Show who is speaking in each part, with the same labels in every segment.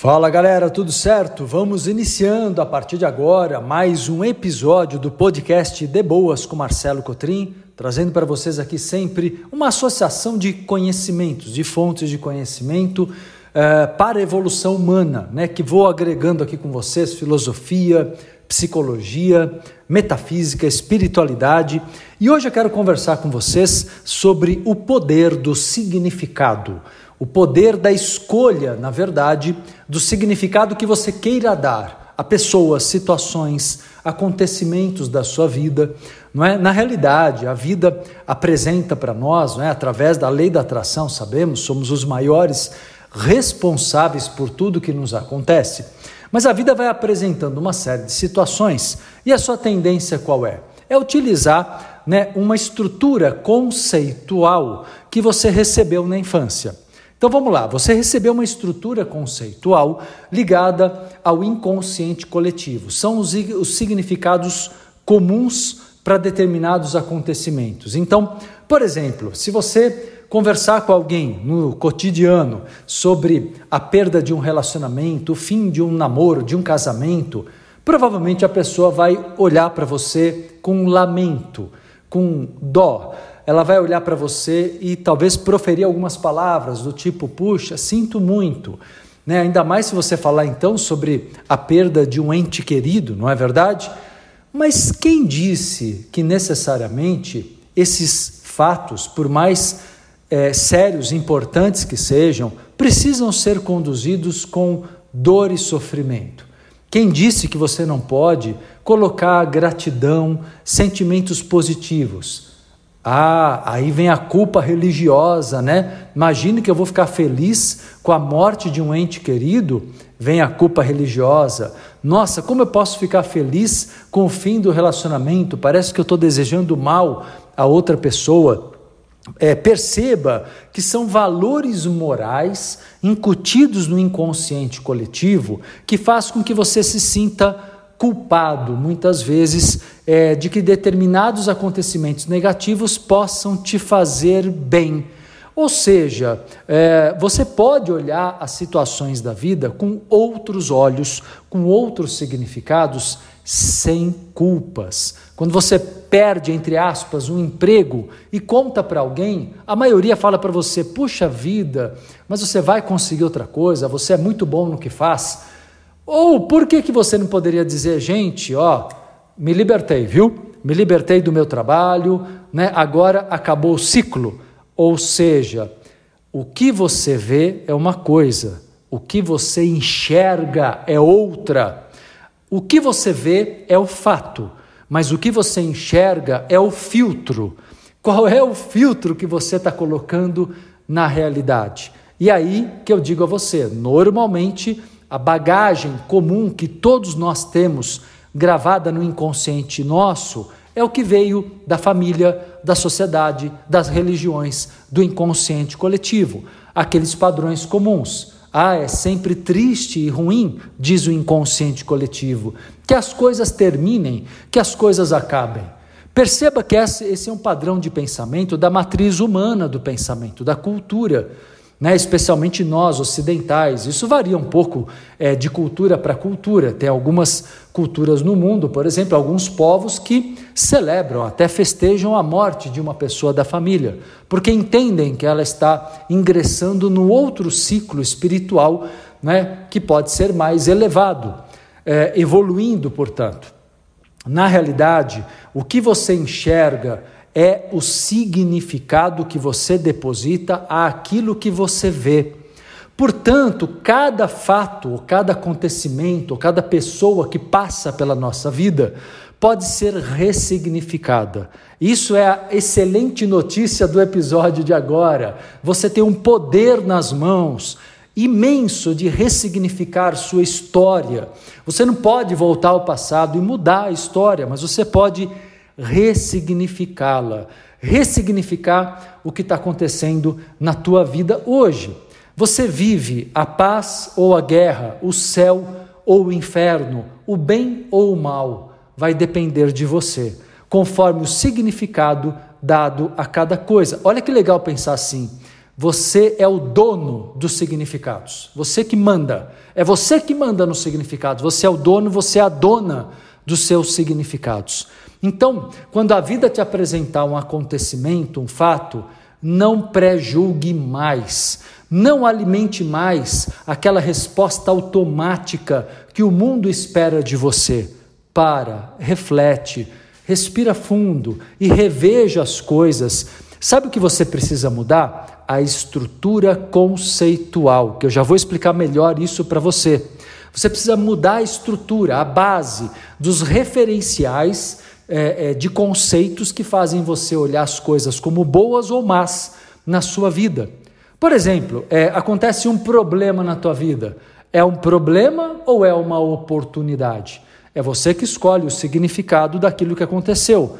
Speaker 1: Fala galera, tudo certo? Vamos iniciando a partir de agora mais um episódio do podcast De Boas com Marcelo Cotrim, trazendo para vocês aqui sempre uma associação de conhecimentos, de fontes de conhecimento uh, para a evolução humana, né? Que vou agregando aqui com vocês filosofia, psicologia, metafísica, espiritualidade. E hoje eu quero conversar com vocês sobre o poder do significado o poder da escolha, na verdade, do significado que você queira dar a pessoas, situações, acontecimentos da sua vida. Não é? Na realidade, a vida apresenta para nós, não é? através da lei da atração, sabemos, somos os maiores responsáveis por tudo que nos acontece. Mas a vida vai apresentando uma série de situações e a sua tendência qual é? É utilizar né, uma estrutura conceitual que você recebeu na infância. Então vamos lá, você recebeu uma estrutura conceitual ligada ao inconsciente coletivo. São os, os significados comuns para determinados acontecimentos. Então, por exemplo, se você conversar com alguém no cotidiano sobre a perda de um relacionamento, o fim de um namoro, de um casamento, provavelmente a pessoa vai olhar para você com lamento, com dó ela vai olhar para você e talvez proferir algumas palavras do tipo: puxa, sinto muito. Né? Ainda mais se você falar então sobre a perda de um ente querido, não é verdade? Mas quem disse que necessariamente esses fatos, por mais é, sérios, importantes que sejam, precisam ser conduzidos com dor e sofrimento? Quem disse que você não pode colocar gratidão, sentimentos positivos? Ah, aí vem a culpa religiosa, né? Imagine que eu vou ficar feliz com a morte de um ente querido, vem a culpa religiosa. Nossa, como eu posso ficar feliz com o fim do relacionamento? Parece que eu estou desejando mal a outra pessoa. É, perceba que são valores morais incutidos no inconsciente coletivo que faz com que você se sinta culpado, muitas vezes, é, de que determinados acontecimentos negativos possam te fazer bem. Ou seja, é, você pode olhar as situações da vida com outros olhos, com outros significados, sem culpas. Quando você perde, entre aspas, um emprego e conta para alguém, a maioria fala para você: puxa vida, mas você vai conseguir outra coisa, você é muito bom no que faz. Ou por que, que você não poderia dizer, gente, ó, me libertei, viu? Me libertei do meu trabalho, né? agora acabou o ciclo. Ou seja, o que você vê é uma coisa, o que você enxerga é outra. O que você vê é o fato, mas o que você enxerga é o filtro. Qual é o filtro que você está colocando na realidade? E aí que eu digo a você: normalmente a bagagem comum que todos nós temos gravada no inconsciente nosso é o que veio da família, da sociedade, das religiões, do inconsciente coletivo, aqueles padrões comuns. Ah, é sempre triste e ruim, diz o inconsciente coletivo, que as coisas terminem, que as coisas acabem. Perceba que esse é um padrão de pensamento da matriz humana do pensamento, da cultura né, especialmente nós ocidentais. Isso varia um pouco é, de cultura para cultura. Tem algumas culturas no mundo, por exemplo, alguns povos que celebram, até festejam a morte de uma pessoa da família, porque entendem que ela está ingressando no outro ciclo espiritual né, que pode ser mais elevado, é, evoluindo, portanto. Na realidade, o que você enxerga é o significado que você deposita àquilo que você vê. Portanto, cada fato, cada acontecimento, cada pessoa que passa pela nossa vida pode ser ressignificada. Isso é a excelente notícia do episódio de agora. Você tem um poder nas mãos imenso de ressignificar sua história. Você não pode voltar ao passado e mudar a história, mas você pode ressignificá-la, ressignificar o que está acontecendo na tua vida hoje. Você vive a paz ou a guerra, o céu ou o inferno, o bem ou o mal, vai depender de você, conforme o significado dado a cada coisa. Olha que legal pensar assim. Você é o dono dos significados. Você que manda. É você que manda nos significados. Você é o dono, você é a dona dos seus significados. Então, quando a vida te apresentar um acontecimento, um fato, não pré-julgue mais. Não alimente mais aquela resposta automática que o mundo espera de você. Para, reflete, respira fundo e reveja as coisas. Sabe o que você precisa mudar? a estrutura conceitual, que eu já vou explicar melhor isso para você. Você precisa mudar a estrutura, a base dos referenciais é, é, de conceitos que fazem você olhar as coisas como boas ou más na sua vida. Por exemplo, é, acontece um problema na tua vida. É um problema ou é uma oportunidade? É você que escolhe o significado daquilo que aconteceu.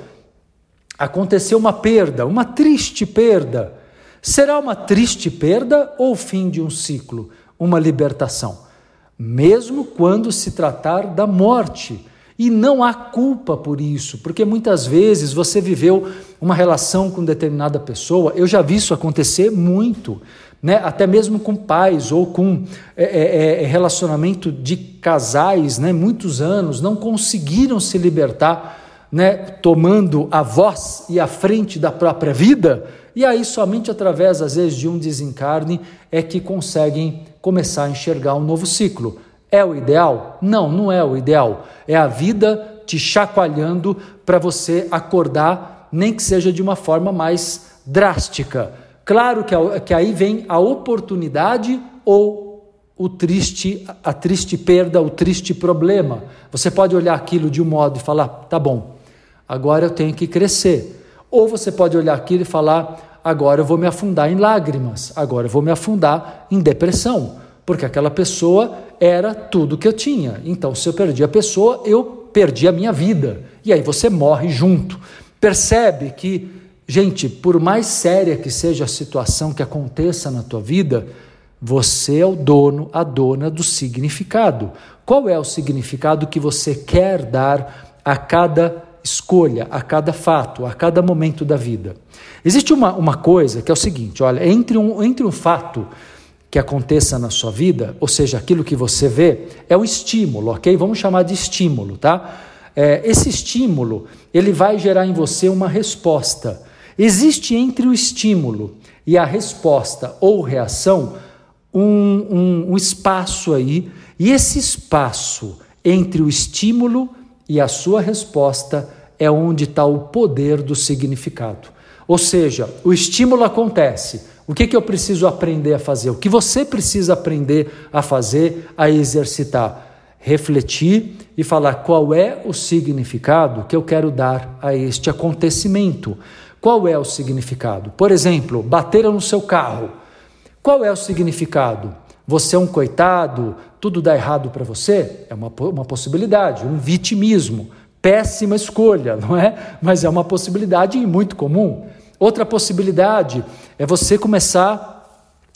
Speaker 1: Aconteceu uma perda, uma triste perda. Será uma triste perda ou o fim de um ciclo, uma libertação? Mesmo quando se tratar da morte. E não há culpa por isso, porque muitas vezes você viveu uma relação com determinada pessoa, eu já vi isso acontecer muito, né? até mesmo com pais ou com é, é, é relacionamento de casais, né? muitos anos, não conseguiram se libertar, né? tomando a voz e a frente da própria vida e aí, somente através, às vezes, de um desencarne é que conseguem começar a enxergar um novo ciclo. É o ideal? Não, não é o ideal. É a vida te chacoalhando para você acordar, nem que seja de uma forma mais drástica. Claro que, que aí vem a oportunidade ou o triste, a triste perda, o triste problema. Você pode olhar aquilo de um modo e falar: tá bom, agora eu tenho que crescer. Ou você pode olhar aquilo e falar: agora eu vou me afundar em lágrimas, agora eu vou me afundar em depressão, porque aquela pessoa era tudo que eu tinha. Então, se eu perdi a pessoa, eu perdi a minha vida. E aí você morre junto. Percebe que, gente, por mais séria que seja a situação que aconteça na tua vida, você é o dono, a dona do significado. Qual é o significado que você quer dar a cada escolha a cada fato, a cada momento da vida. Existe uma, uma coisa que é o seguinte: olha, entre um, entre um fato que aconteça na sua vida, ou seja, aquilo que você vê, é o estímulo, ok? Vamos chamar de estímulo, tá? É, esse estímulo, ele vai gerar em você uma resposta. Existe entre o estímulo e a resposta ou reação um, um, um espaço aí, e esse espaço entre o estímulo e a sua resposta é onde está o poder do significado. Ou seja, o estímulo acontece. O que, que eu preciso aprender a fazer? O que você precisa aprender a fazer, a exercitar? Refletir e falar qual é o significado que eu quero dar a este acontecimento. Qual é o significado? Por exemplo, bateram no seu carro. Qual é o significado? Você é um coitado, tudo dá errado para você? É uma, uma possibilidade, um vitimismo. Péssima escolha, não é? Mas é uma possibilidade muito comum. Outra possibilidade é você começar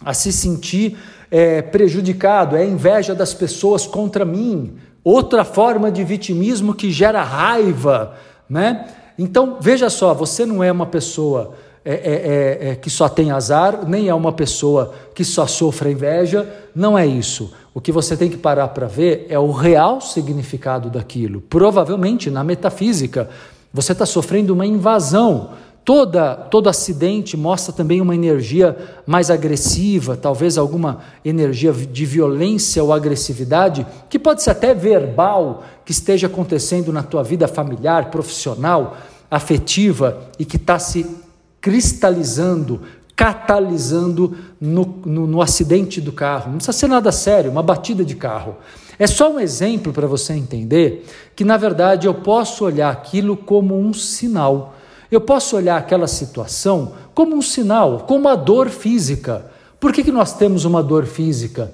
Speaker 1: a se sentir é, prejudicado, é a inveja das pessoas contra mim. Outra forma de vitimismo que gera raiva, né? Então, veja só, você não é uma pessoa é, é, é, é, que só tem azar, nem é uma pessoa que só sofre inveja, não é isso. O que você tem que parar para ver é o real significado daquilo. Provavelmente, na metafísica, você está sofrendo uma invasão. Toda, todo acidente mostra também uma energia mais agressiva, talvez alguma energia de violência ou agressividade, que pode ser até verbal, que esteja acontecendo na tua vida familiar, profissional, afetiva e que está se cristalizando, catalisando no, no, no, acidente do carro. Não precisa ser nada sério, uma batida de carro. É só um exemplo para você entender que, na verdade, eu posso olhar aquilo como um sinal. Eu posso olhar aquela situação como um sinal, como uma dor física. Por que, que nós temos uma dor física?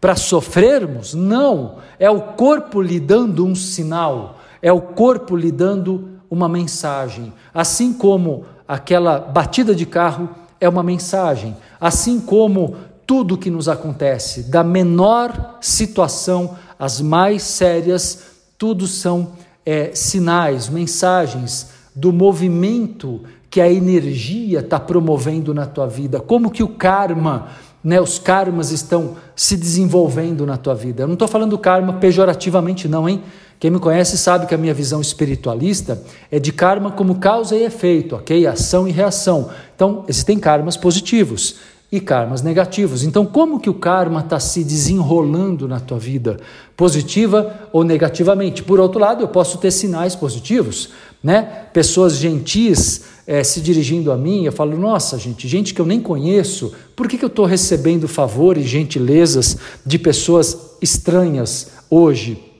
Speaker 1: Para sofrermos? Não. É o corpo lhe dando um sinal, é o corpo lhe dando uma mensagem. Assim como aquela batida de carro é uma mensagem, assim como tudo que nos acontece, da menor situação às mais sérias, tudo são é, sinais, mensagens do movimento que a energia está promovendo na tua vida, como que o karma, né, os karmas estão se desenvolvendo na tua vida. Eu não estou falando karma pejorativamente, não, hein? Quem me conhece sabe que a minha visão espiritualista é de karma como causa e efeito, ok? Ação e reação. Então, existem karmas positivos e karmas negativos. Então, como que o karma está se desenrolando na tua vida, positiva ou negativamente? Por outro lado, eu posso ter sinais positivos, né? Pessoas gentis é, se dirigindo a mim, eu falo, nossa, gente, gente que eu nem conheço, por que, que eu estou recebendo favores, gentilezas de pessoas estranhas hoje?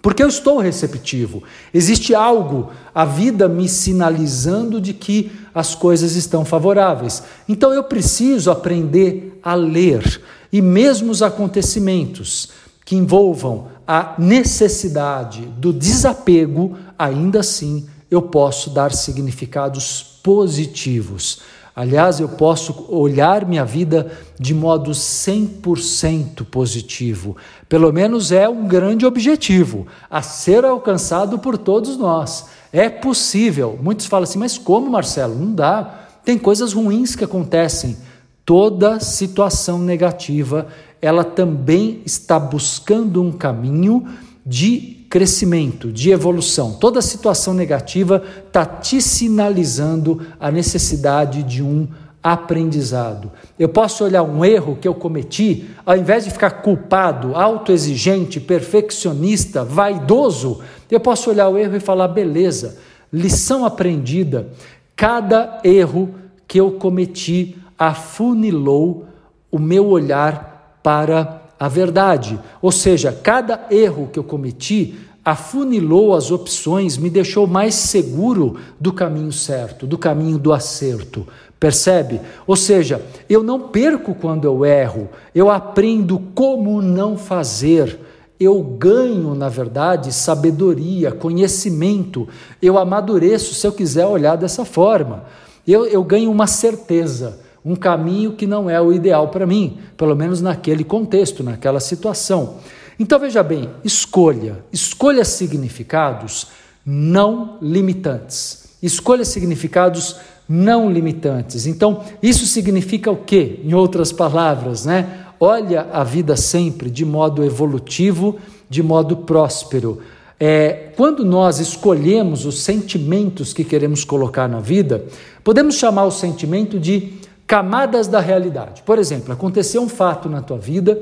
Speaker 1: Porque eu estou receptivo. Existe algo, a vida me sinalizando de que as coisas estão favoráveis. Então eu preciso aprender a ler. E mesmo os acontecimentos que envolvam a necessidade do desapego, ainda assim eu posso dar significados positivos. Aliás, eu posso olhar minha vida de modo 100% positivo. Pelo menos é um grande objetivo a ser alcançado por todos nós. É possível. Muitos falam assim, mas como, Marcelo? Não dá. Tem coisas ruins que acontecem. Toda situação negativa, ela também está buscando um caminho de crescimento, de evolução. Toda situação negativa está te sinalizando a necessidade de um aprendizado. Eu posso olhar um erro que eu cometi, ao invés de ficar culpado, autoexigente, perfeccionista, vaidoso, eu posso olhar o erro e falar: beleza, lição aprendida. Cada erro que eu cometi afunilou o meu olhar para a verdade. Ou seja, cada erro que eu cometi afunilou as opções, me deixou mais seguro do caminho certo, do caminho do acerto. Percebe? Ou seja, eu não perco quando eu erro, eu aprendo como não fazer. Eu ganho, na verdade, sabedoria, conhecimento, eu amadureço, se eu quiser olhar dessa forma. Eu, eu ganho uma certeza um caminho que não é o ideal para mim, pelo menos naquele contexto, naquela situação. Então veja bem, escolha, escolha significados não limitantes. Escolha significados não limitantes. Então, isso significa o quê? Em outras palavras, né? Olha a vida sempre de modo evolutivo, de modo próspero. É, quando nós escolhemos os sentimentos que queremos colocar na vida, podemos chamar o sentimento de camadas da realidade. Por exemplo, aconteceu um fato na tua vida,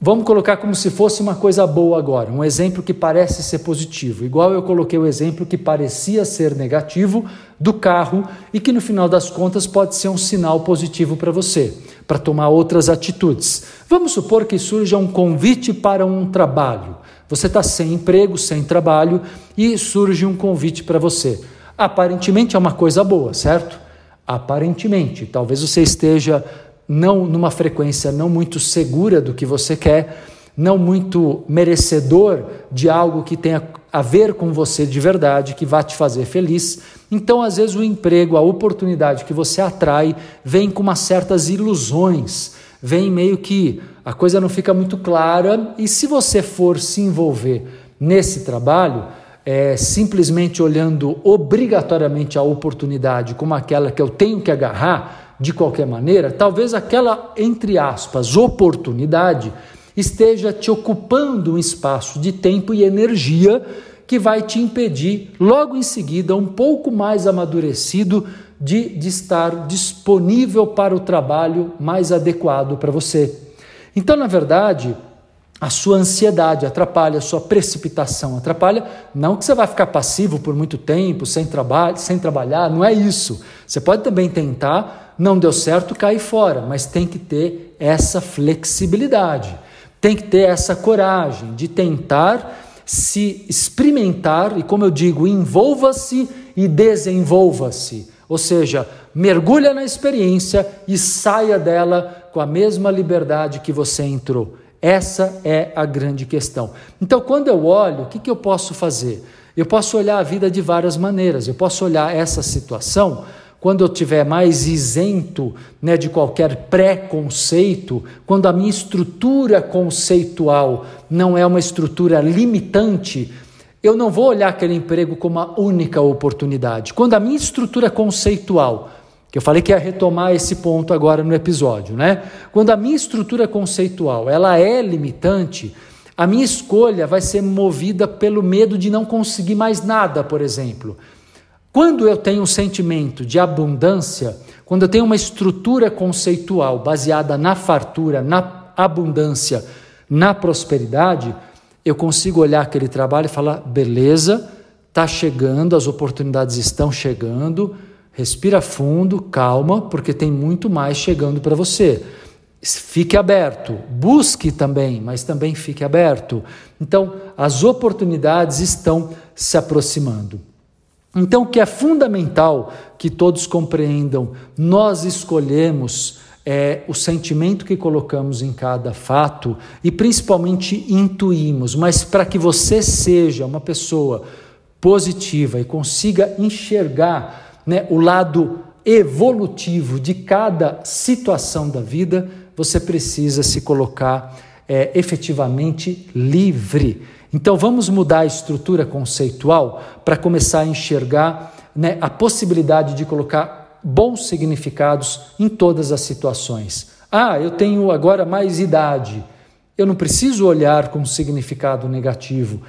Speaker 1: vamos colocar como se fosse uma coisa boa agora, um exemplo que parece ser positivo, igual eu coloquei o exemplo que parecia ser negativo do carro e que no final das contas pode ser um sinal positivo para você, para tomar outras atitudes. Vamos supor que surja um convite para um trabalho. Você está sem emprego, sem trabalho e surge um convite para você. Aparentemente é uma coisa boa, certo? Aparentemente, talvez você esteja não numa frequência não muito segura do que você quer, não muito merecedor de algo que tenha a ver com você de verdade, que vá te fazer feliz. Então, às vezes, o emprego, a oportunidade que você atrai, vem com umas certas ilusões, vem meio que a coisa não fica muito clara, e se você for se envolver nesse trabalho, é, simplesmente olhando obrigatoriamente a oportunidade como aquela que eu tenho que agarrar de qualquer maneira, talvez aquela, entre aspas, oportunidade esteja te ocupando um espaço de tempo e energia que vai te impedir, logo em seguida, um pouco mais amadurecido, de, de estar disponível para o trabalho mais adequado para você. Então, na verdade, a sua ansiedade, atrapalha a sua precipitação, atrapalha não que você vai ficar passivo por muito tempo, sem trabalho, sem trabalhar, não é isso. Você pode também tentar, não deu certo, cair fora, mas tem que ter essa flexibilidade. Tem que ter essa coragem de tentar se experimentar e, como eu digo, envolva-se e desenvolva-se. Ou seja, mergulha na experiência e saia dela com a mesma liberdade que você entrou. Essa é a grande questão. Então, quando eu olho, o que, que eu posso fazer? Eu posso olhar a vida de várias maneiras. Eu posso olhar essa situação quando eu tiver mais isento né, de qualquer preconceito, quando a minha estrutura conceitual não é uma estrutura limitante, eu não vou olhar aquele emprego como a única oportunidade. Quando a minha estrutura conceitual, eu falei que ia retomar esse ponto agora no episódio, né? Quando a minha estrutura conceitual, ela é limitante, a minha escolha vai ser movida pelo medo de não conseguir mais nada, por exemplo. Quando eu tenho um sentimento de abundância, quando eu tenho uma estrutura conceitual baseada na fartura, na abundância, na prosperidade, eu consigo olhar aquele trabalho e falar: beleza, está chegando, as oportunidades estão chegando, respira fundo, calma, porque tem muito mais chegando para você. Fique aberto, busque também, mas também fique aberto. Então, as oportunidades estão se aproximando. Então, o que é fundamental que todos compreendam, nós escolhemos é, o sentimento que colocamos em cada fato e principalmente intuímos, mas para que você seja uma pessoa positiva e consiga enxergar né, o lado evolutivo de cada situação da vida, você precisa se colocar é, efetivamente livre. Então vamos mudar a estrutura conceitual para começar a enxergar né, a possibilidade de colocar bons significados em todas as situações. Ah, eu tenho agora mais idade. Eu não preciso olhar com significado negativo.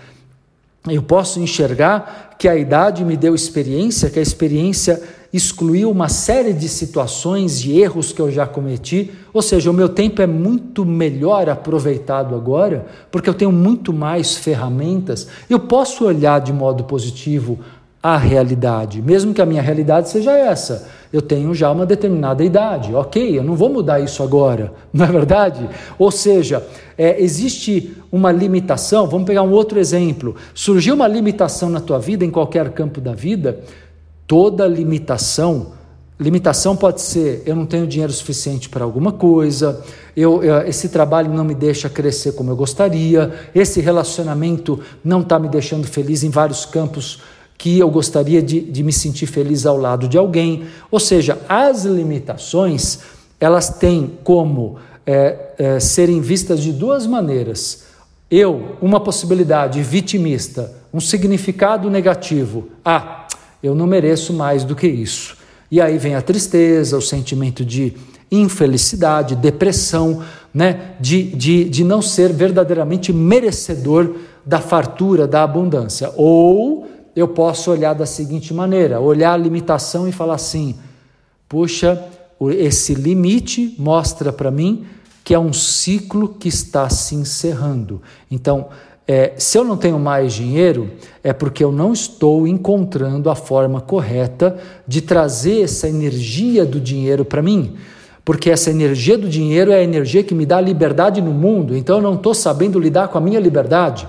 Speaker 1: Eu posso enxergar que a idade me deu experiência, que a experiência excluiu uma série de situações e erros que eu já cometi. Ou seja, o meu tempo é muito melhor aproveitado agora, porque eu tenho muito mais ferramentas. Eu posso olhar de modo positivo a realidade, mesmo que a minha realidade seja essa. Eu tenho já uma determinada idade, ok, eu não vou mudar isso agora, não é verdade? Ou seja, é, existe uma limitação, vamos pegar um outro exemplo. Surgiu uma limitação na tua vida, em qualquer campo da vida, toda limitação. Limitação pode ser eu não tenho dinheiro suficiente para alguma coisa, eu, eu, esse trabalho não me deixa crescer como eu gostaria, esse relacionamento não está me deixando feliz em vários campos que eu gostaria de, de me sentir feliz ao lado de alguém. Ou seja, as limitações elas têm como é, é, serem vistas de duas maneiras. Eu, uma possibilidade vitimista, um significado negativo. Ah, eu não mereço mais do que isso. E aí vem a tristeza, o sentimento de infelicidade, depressão, né? de, de, de não ser verdadeiramente merecedor da fartura, da abundância. Ou eu posso olhar da seguinte maneira: olhar a limitação e falar assim, puxa, esse limite mostra para mim que é um ciclo que está se encerrando. Então, é, se eu não tenho mais dinheiro, é porque eu não estou encontrando a forma correta de trazer essa energia do dinheiro para mim. Porque essa energia do dinheiro é a energia que me dá liberdade no mundo, então eu não estou sabendo lidar com a minha liberdade.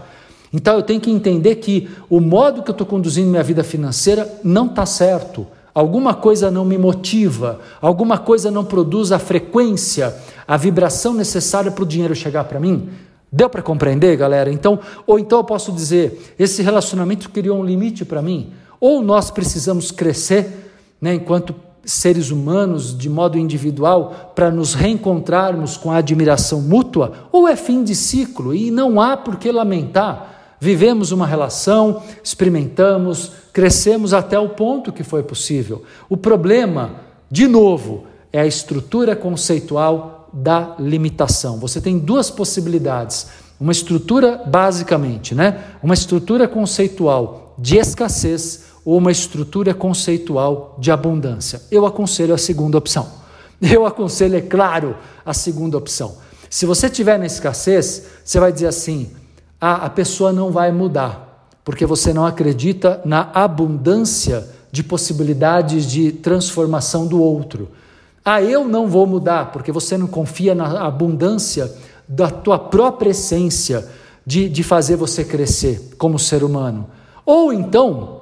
Speaker 1: Então eu tenho que entender que o modo que eu estou conduzindo minha vida financeira não está certo. Alguma coisa não me motiva, alguma coisa não produz a frequência, a vibração necessária para o dinheiro chegar para mim. Deu para compreender, galera? Então, ou então eu posso dizer, esse relacionamento criou um limite para mim, ou nós precisamos crescer, né, enquanto seres humanos, de modo individual, para nos reencontrarmos com a admiração mútua, ou é fim de ciclo e não há por que lamentar vivemos uma relação, experimentamos, crescemos até o ponto que foi possível. O problema, de novo, é a estrutura conceitual da limitação. Você tem duas possibilidades. Uma estrutura, basicamente, né? Uma estrutura conceitual de escassez ou uma estrutura conceitual de abundância. Eu aconselho a segunda opção. Eu aconselho, é claro, a segunda opção. Se você tiver na escassez, você vai dizer assim: ah, a pessoa não vai mudar, porque você não acredita na abundância de possibilidades de transformação do outro. Ah, eu não vou mudar, porque você não confia na abundância da tua própria essência de, de fazer você crescer como ser humano. Ou então,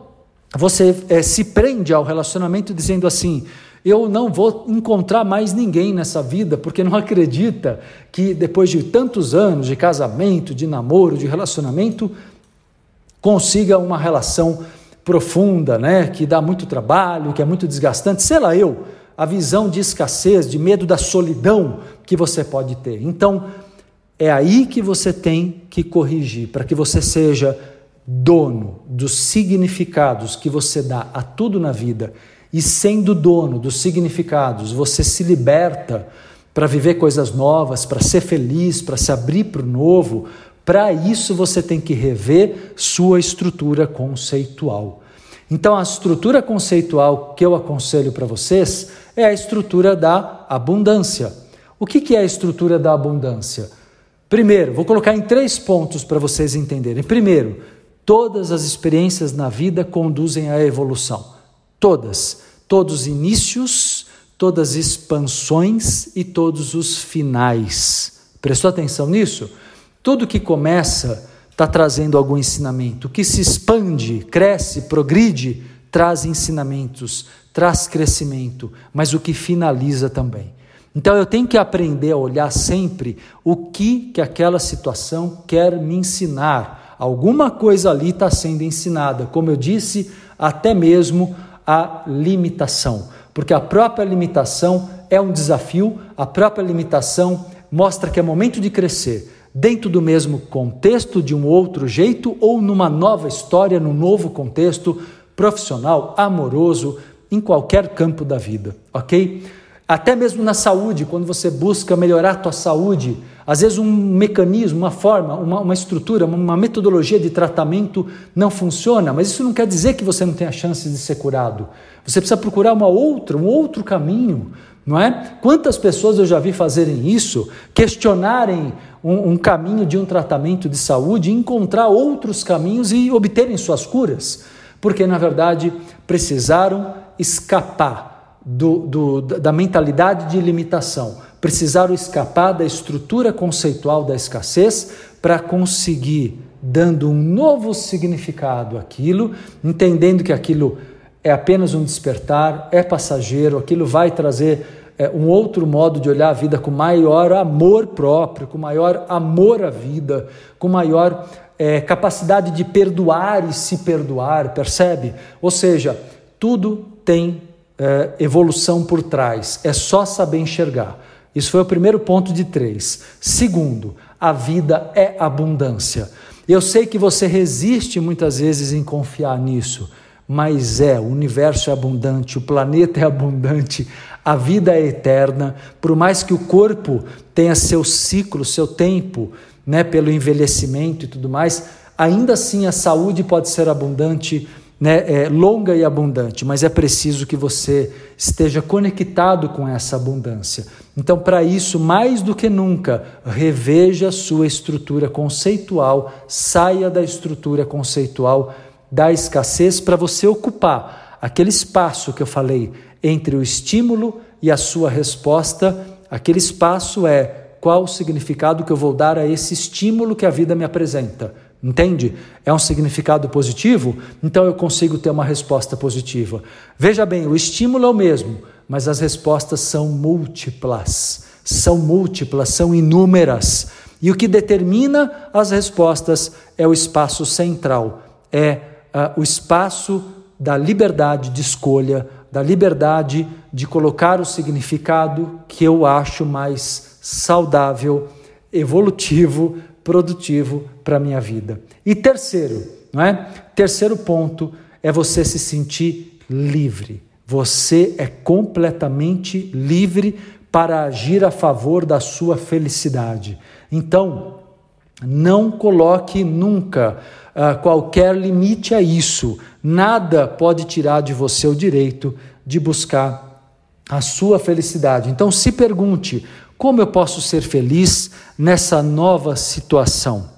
Speaker 1: você é, se prende ao relacionamento dizendo assim: eu não vou encontrar mais ninguém nessa vida, porque não acredita que depois de tantos anos de casamento, de namoro, de relacionamento, consiga uma relação profunda, né, que dá muito trabalho, que é muito desgastante, sei lá eu, a visão de escassez, de medo da solidão que você pode ter. Então, é aí que você tem que corrigir, para que você seja dono dos significados que você dá a tudo na vida e sendo dono dos significados, você se liberta para viver coisas novas, para ser feliz, para se abrir para o novo, para isso você tem que rever sua estrutura conceitual. Então, a estrutura conceitual que eu aconselho para vocês é a estrutura da abundância. O que, que é a estrutura da abundância? Primeiro, vou colocar em três pontos para vocês entenderem. Primeiro, todas as experiências na vida conduzem à evolução. Todas. Todos os inícios, todas as expansões e todos os finais. Prestou atenção nisso? Tudo que começa está trazendo algum ensinamento. O que se expande, cresce, progride, traz ensinamentos, traz crescimento, mas o que finaliza também. Então eu tenho que aprender a olhar sempre o que que aquela situação quer me ensinar. Alguma coisa ali está sendo ensinada, como eu disse, até mesmo a limitação, porque a própria limitação é um desafio, a própria limitação mostra que é momento de crescer dentro do mesmo contexto, de um outro jeito, ou numa nova história, num novo contexto profissional, amoroso, em qualquer campo da vida, ok? Até mesmo na saúde, quando você busca melhorar a tua saúde, às vezes um mecanismo, uma forma, uma, uma estrutura, uma metodologia de tratamento não funciona, mas isso não quer dizer que você não tenha chance de ser curado. Você precisa procurar uma outra, um outro caminho, não é? Quantas pessoas eu já vi fazerem isso, questionarem um, um caminho de um tratamento de saúde, encontrar outros caminhos e obterem suas curas, porque na verdade precisaram escapar do, do, da mentalidade de limitação, precisaram escapar da estrutura conceitual da escassez para conseguir dando um novo significado àquilo, entendendo que aquilo é apenas um despertar, é passageiro, aquilo vai trazer é, um outro modo de olhar a vida com maior amor próprio, com maior amor à vida, com maior é, capacidade de perdoar e se perdoar, percebe? Ou seja, tudo tem é, evolução por trás, é só saber enxergar. Isso foi o primeiro ponto de três. Segundo, a vida é abundância. Eu sei que você resiste muitas vezes em confiar nisso mas é, o universo é abundante, o planeta é abundante, a vida é eterna, por mais que o corpo tenha seu ciclo, seu tempo, né, pelo envelhecimento e tudo mais, ainda assim a saúde pode ser abundante, né, é, longa e abundante, mas é preciso que você esteja conectado com essa abundância. Então, para isso, mais do que nunca, reveja sua estrutura conceitual, saia da estrutura conceitual da escassez para você ocupar aquele espaço que eu falei entre o estímulo e a sua resposta. Aquele espaço é qual o significado que eu vou dar a esse estímulo que a vida me apresenta. Entende? É um significado positivo, então eu consigo ter uma resposta positiva. Veja bem, o estímulo é o mesmo, mas as respostas são múltiplas. São múltiplas, são inúmeras. E o que determina as respostas é o espaço central, é uh, o espaço da liberdade de escolha, da liberdade de colocar o significado que eu acho mais saudável, evolutivo, produtivo para a minha vida. E terceiro, não é? Terceiro ponto é você se sentir livre. Você é completamente livre para agir a favor da sua felicidade. Então, não coloque nunca uh, qualquer limite a isso. Nada pode tirar de você o direito de buscar a sua felicidade. Então se pergunte: como eu posso ser feliz nessa nova situação?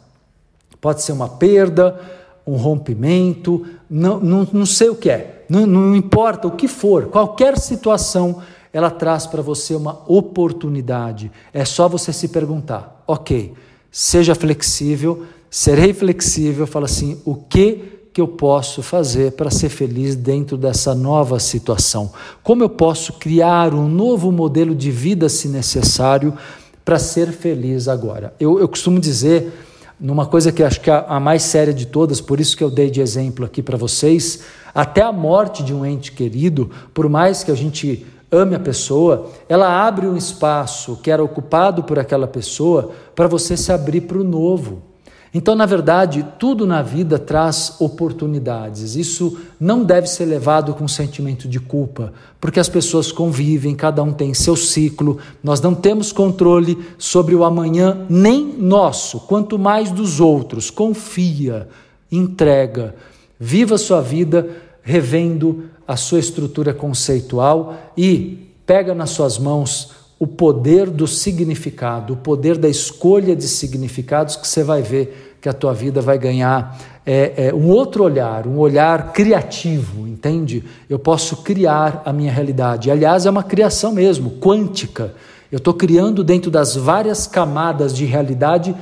Speaker 1: Pode ser uma perda, um rompimento, não, não, não sei o que é, não, não importa o que for, qualquer situação ela traz para você uma oportunidade. É só você se perguntar: ok, seja flexível, serei flexível, fala assim, o que que eu posso fazer para ser feliz dentro dessa nova situação? Como eu posso criar um novo modelo de vida, se necessário, para ser feliz agora? Eu, eu costumo dizer, numa coisa que acho que é a mais séria de todas, por isso que eu dei de exemplo aqui para vocês, até a morte de um ente querido, por mais que a gente ame a pessoa, ela abre um espaço que era ocupado por aquela pessoa para você se abrir para o novo. Então, na verdade, tudo na vida traz oportunidades. Isso não deve ser levado com sentimento de culpa, porque as pessoas convivem, cada um tem seu ciclo, nós não temos controle sobre o amanhã, nem nosso, quanto mais dos outros. Confia, entrega, viva sua vida revendo a sua estrutura conceitual e pega nas suas mãos o poder do significado, o poder da escolha de significados que você vai ver que a tua vida vai ganhar é, é, um outro olhar, um olhar criativo, entende? Eu posso criar a minha realidade. Aliás, é uma criação mesmo, quântica. Eu estou criando dentro das várias camadas de realidade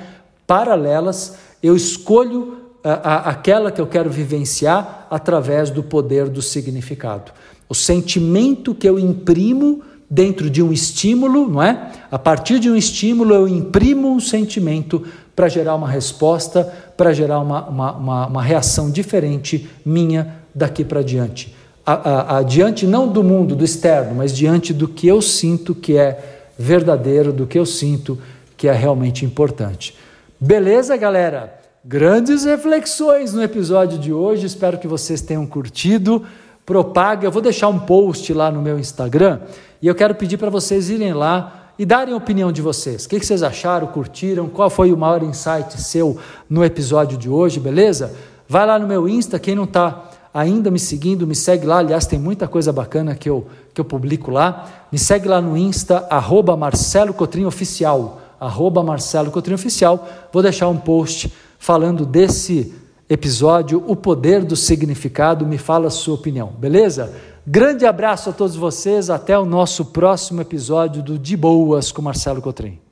Speaker 1: paralelas, eu escolho a, a, aquela que eu quero vivenciar através do poder do significado. O sentimento que eu imprimo dentro de um estímulo, não é? A partir de um estímulo, eu imprimo um sentimento para gerar uma resposta, para gerar uma, uma, uma, uma, reação diferente minha daqui para diante. A, a, a, diante não do mundo, do externo, mas diante do que eu sinto que é verdadeiro, do que eu sinto que é realmente importante. Beleza, galera? Grandes reflexões no episódio de hoje, espero que vocês tenham curtido. Propaga, eu vou deixar um post lá no meu Instagram e eu quero pedir para vocês irem lá e darem a opinião de vocês. O que vocês acharam, curtiram, qual foi o maior insight seu no episódio de hoje, beleza? Vai lá no meu Insta, quem não está ainda me seguindo, me segue lá. Aliás, tem muita coisa bacana que eu, que eu publico lá. Me segue lá no Insta, arroba Marcelo Cotrim Oficial. Arroba Marcelo Cotrim Oficial. Vou deixar um post falando desse episódio, o poder do significado. Me fala a sua opinião, beleza? Grande abraço a todos vocês, até o nosso próximo episódio do De Boas com Marcelo Cotrim.